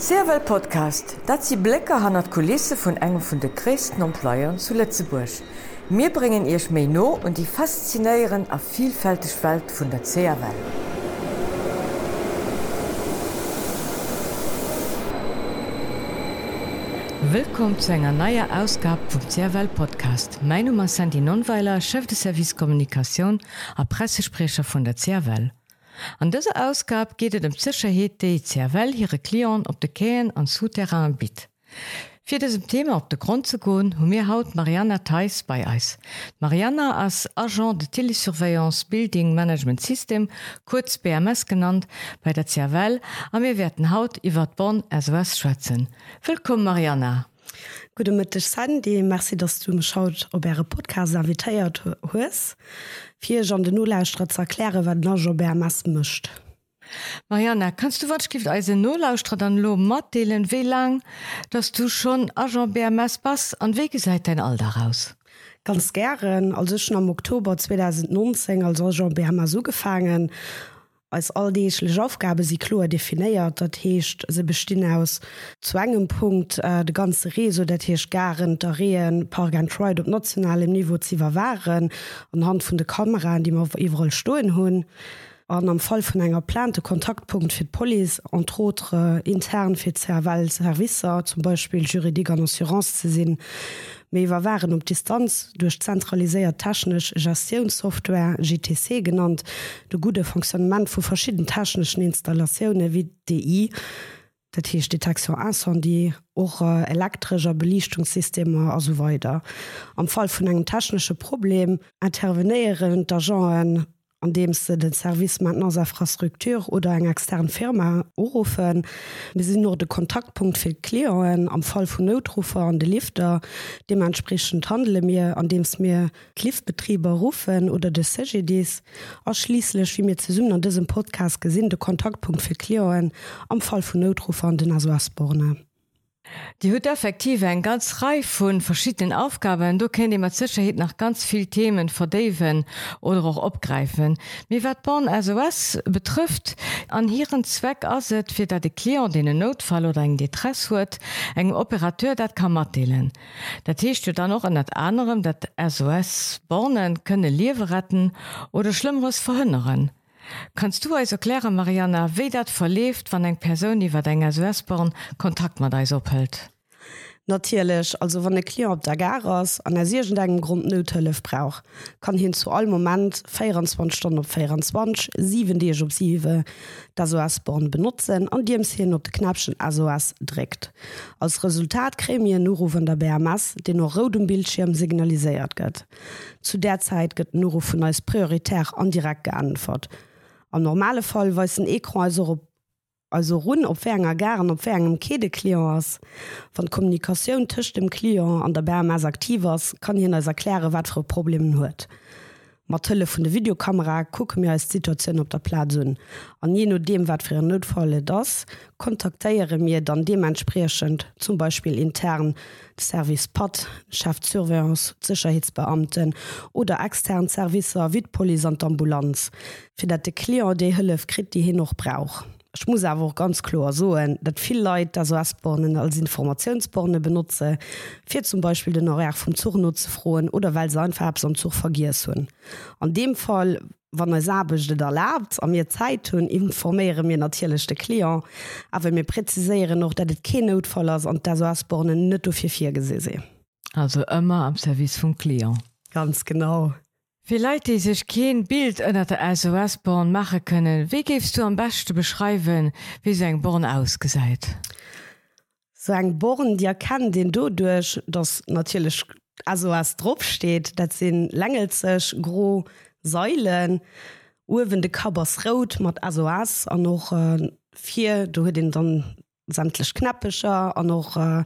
Serwel Podcast, dat sie Blecke han at Kulisse vun engem vun de Christen Emploiern zu Lettzeburg. Mir bringen ihrch méi no und die faszinéieren a vielfältig Welt vun der CRW. Willkommen zu enger naier Ausgab vum CRWel Podcast. Mein Nummer sind die Nonweiler Chef de Servicekommunikation a Pressesprecher vun der CRWel. An dëse Ausgab gehtet dem Zicherheet déi Zerwell hire Klion op de Käen an Souterrain bit. Fi diesem Thema op de Grund zu goen, hun mir haut Mariana Theis bei Eis. Mariana as Agent de Telesurveillance Building Management System, kurz BMS genannt, bei der Zerwell, a mir werden Haut iwwer Bonn as was schwätzen. Willkommen Mariana. Gute mit Dich san, de Merci, dass du me schaut ob Äre Podcast avitéiert hues. Vi Jean de Nulllaustra zerkläre, wat na Jobert Mass mischt. Mariana kannst du wat gift als Nolaustra an lo mat deelen we lang, dass du schon a Jeanbert Masspass an wege seit dein All daraus? Ganz gern, also schon am Oktober 2019 als Jeanbert so gefangen als all deeslech Aufgabe sie klo definiiert, dat heescht se bestin aus zwangem Punkt äh, de ganze Reso dat hech garen der Reen Pargantroid op nationalem Niveau ziwer waren an hand vun de Kamera, die man iwwerall stoen hunn. An am Fall vun enger plante Kontaktpunkt fir Poli an trotre intern fir Zerwalservicer, zum Beispiel Juridik an Assurance ze sinn méiwer waren um Distanz durch zentraliséiert taschennech Gestionssoftware GTC genannt, de gute Funktionament vu verschieden taschenneschen Installationune wie DI, dat hiech hicht Detection die och äh, elektrischer Belichtungssysteme as so weiter. Am Fall vun engem taschennesche Problem intervenéieren d'Agen an dem se den Servicemann aus Infrastruktur oder eng extern Firma orufen, wir sind nur de Kontaktpunkt fir Kleoen am Fall vu Notrufer an de Lifter, dementsprechend handele mir an dems mir Kliftbetrieber rufen oder de CGDs ausschließlich wie mir zu summen an diesem Podcast gesinn de Kontaktpunkt fir Kleoen am Fall vu Notrufer an den Asborne. Die hue effektive en ganz reif vun verschiedenen Aufgaben. Du kennt immer Sicherheit nach ganz viel Themen verdeven oder auch opgreifen. Wie wat Bon SOS betrifft an hireieren Zweck aset fir dat de Klier den Notfall oder eng Detress huet eng Operateur dat kann matdeelen. Dat techt du dann noch an dat anderem, dat SOS Bornen könne Liewe retten oder schlimmeres verhhynneren. Kannst du als erklären Mariana wie dat verlebt wann eng Person die denger Westborn Kontakt mat da ophält? Natierlech also wann e Kli op der Garas an der segent engem Grund nøtëlf brauch, kann hin zu all moment 24 Stunden op 24 7 Di op 7 da SOSborn benutzen an Diems hin op de knappschen ASOS drégt. Als Resultat kremie Nuro vun der BMS den noch rodem Bildschirm signaliséiert gëtt. Zu der Zeit gëtt Nuro vun als prioritär andirekt geantwort am normale Fall weis ein Ekreiser op also run op Fänger garen op ferngem Kedekleers van Kommunikationun tischcht dem Klier an der Bärmers aktivers kann hin als erkläre wat vor Problemen huet. Matlle vun de Videokamera kucke mir als Situationun op der Plaun. An je no dem wat fir notfalle das, kontakteiere mir dann dementprechend, zum Beispiel intern, Servicepad, Schaftsurveillance, Sicherheitsbeamten oder extern Servicer wie Polisant Ambambulaanz, fir dat de Kleer de Hëlle krit die hin noch brauch. Ich muss aber ganz klar so dat viel Leute da so Asbornen als Informationsborne benutze für zum Beispiel den Horaire vom Zugnutze frohen oder weil sie einfach am Zug vergis hun. An dem Fall wann er sabchte da erlaubt an mir Zeit hun informiere mir natürlichchte Klier, aber mir präziseiere noch dat het kein Notfall ist und da so Asbornen net vier vier gesese. Also immer am Service vom Klier. Ganz genau. Vielleicht die sich kein Bild ënner der SOS-Born mache können, wie gibst du am beste beschreiben, wie se eng Born ausgeseit? Eng Born dir kann den du durch das natürlich SOS Dr steht, dat sind längelzech gro Säulen, Uwen de Kabers rot mat SOS an noch äh, vier du den dann sämtlich knappischer an noch äh,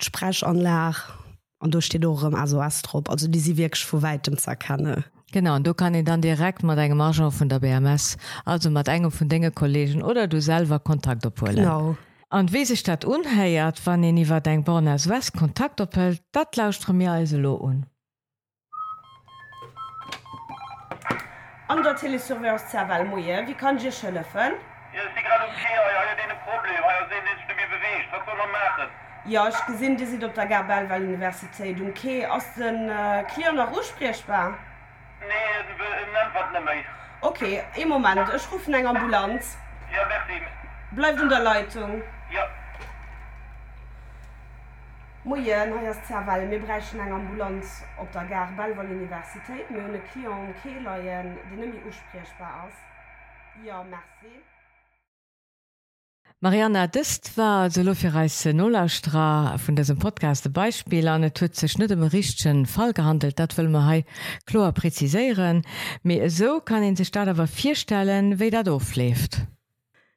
Sprechanlag an du steht auch im asoastrop also die sie wirklich vor weitem zerkanne genau und du kann ich dann direkt mal deine marge von der bms also mal engem von dinge kollegen oder du selber kontakt opholen genau. An wie sich dat unheiert wann ihr nie war denkbar als west kontakt ophält dat lauscht mir also lo un an der telesurveillance wie kann je schëllefen Ja, okay, ja, ja, Problem, ja, was soll man machen? Ja ich gesinn Di si op der Gabel weil Universitéit um Ke aus den äh, Klier nach Usprechbar. Nee, okay, im moment Ech rufen eng Ambambulaanz. Ja, Bleib in der Leitung. Ja. Moien haiers Zerwall mé brechen eng Ambambulaanz op der Garbel wall Universitéit mé hunne Klier um Keeien, de nëmi usprechbar ass. Ja Merci. Mariana Dist war solofireise Nollastra vun diesem Podcast Beispiel an hue ze schnitt dem richchten Fall gehandelt, dat will ma hai chlor präziseieren. Me so kann en se Staatwer vier Stellen wéi dat doofleft.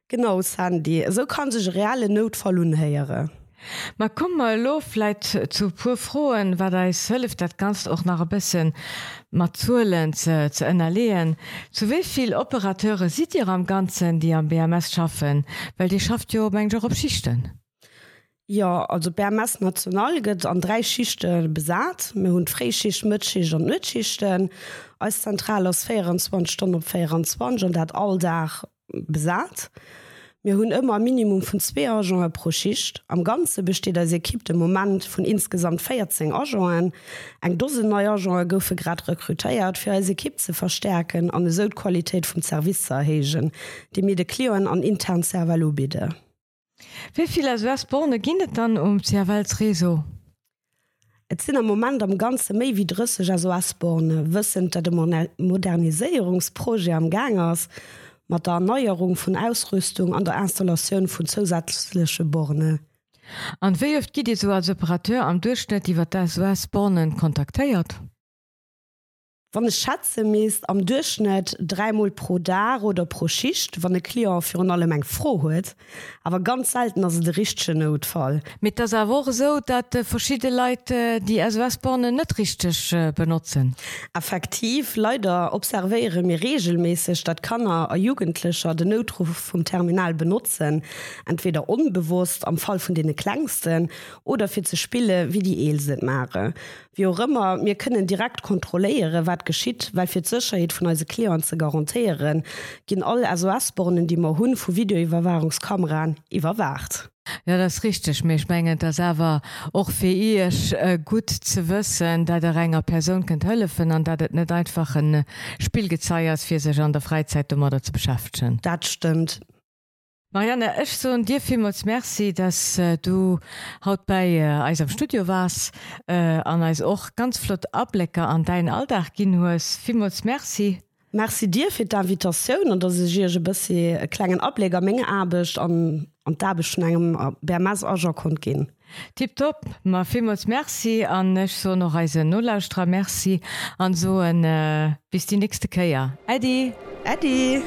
Genau Sandy, so kann sech reale Notfall unheiere. Ma kom mal lofleit zu pur froen, wat dei sëlleft dat ganz och nach bisssen mat zuelen ze ze ënnerleen. Zu wieviel Operateure sieht ihr am ganzen, die am BMS schaffen, Well die schafft jo mengg op Schichten. Ja also Bermes national gëtt an drei Schichten besat, mé hunn Freischicht, Mëtschich an Nëtschichten, als zentral aus 24 Stunden op 24 und dat alldach besat. Wir hunn immer Minimum vun zwei Agenten pro Schicht. Am ganze besteht als Ekipp dem Moment von insgesamt 14 Agenten. Eg dose neue Agenten goufe grad rekrutéiert fir als Ekipp ze verstärken an de Soqualität vum Service erhegen, de mir de Klioen an intern Servalo bide. Wieviel as Westborne ginnet dann um Zerwelsreso? Et sinn am moment am ganze méi wie drüsseg as Westborne wëssen dat de Modernisierungsproje am Gangers, mat der Erneuerung vun Ausrüstung an der Installation vun zusätzliche Borne. An wie oft gi die so als Operateur am Durchschnitt iwwer das Westbornen kontaktéiert? Wann es Schatze meest am Durchschnitt dreimal pro Dar oder pro Schicht, wann de Klier für alle Menge froh huet, aber ganz selten as de richsche Notfall. Mit das wo so, dat äh, verschiedene Leute die Westborne net richtig äh, benutzen. Effektiv leider observiere mir regelmäßig dat Kanner a Jugendlicher den Notruf vom Terminal benutzen, entweder unbewusst am Fall von denen klangsten oder fir ze spiele wie die El sind mare. Wie auch immer mir können direkt kontrolliere wat geschieht weil fir Sicherheit von eise Kleon ze garantieren ginn alle as Asbornen, die mar hunn vu Videoiwwerwahrungskameran überwacht Ja das richtig mech menggen das awer och fir Ich äh, gut ze wëssen, dat der enger Person kennt hëllefen an dat et net einfach een Spielgezeiers fir sech an der Freizeit um oder zu beschaffen. Dat stimmt. Marianne Ech so Dir vielmals Merci, dass äh, du haut bei äh, Eis am Studio warst äh, an als och ganz flott Ablecker an dein Alldach gin hues vielmals Merci. Merci dir fir d'Invitationun an dat se Gige klengen Ableger menge abecht an an dabeschen engem Ber Mass Ager kont gin. Tipp top, ma vielmals Merci an nech so noch reise Nullstra Merci an so en äh, bis die nächste Käier. Eddie, Ädi!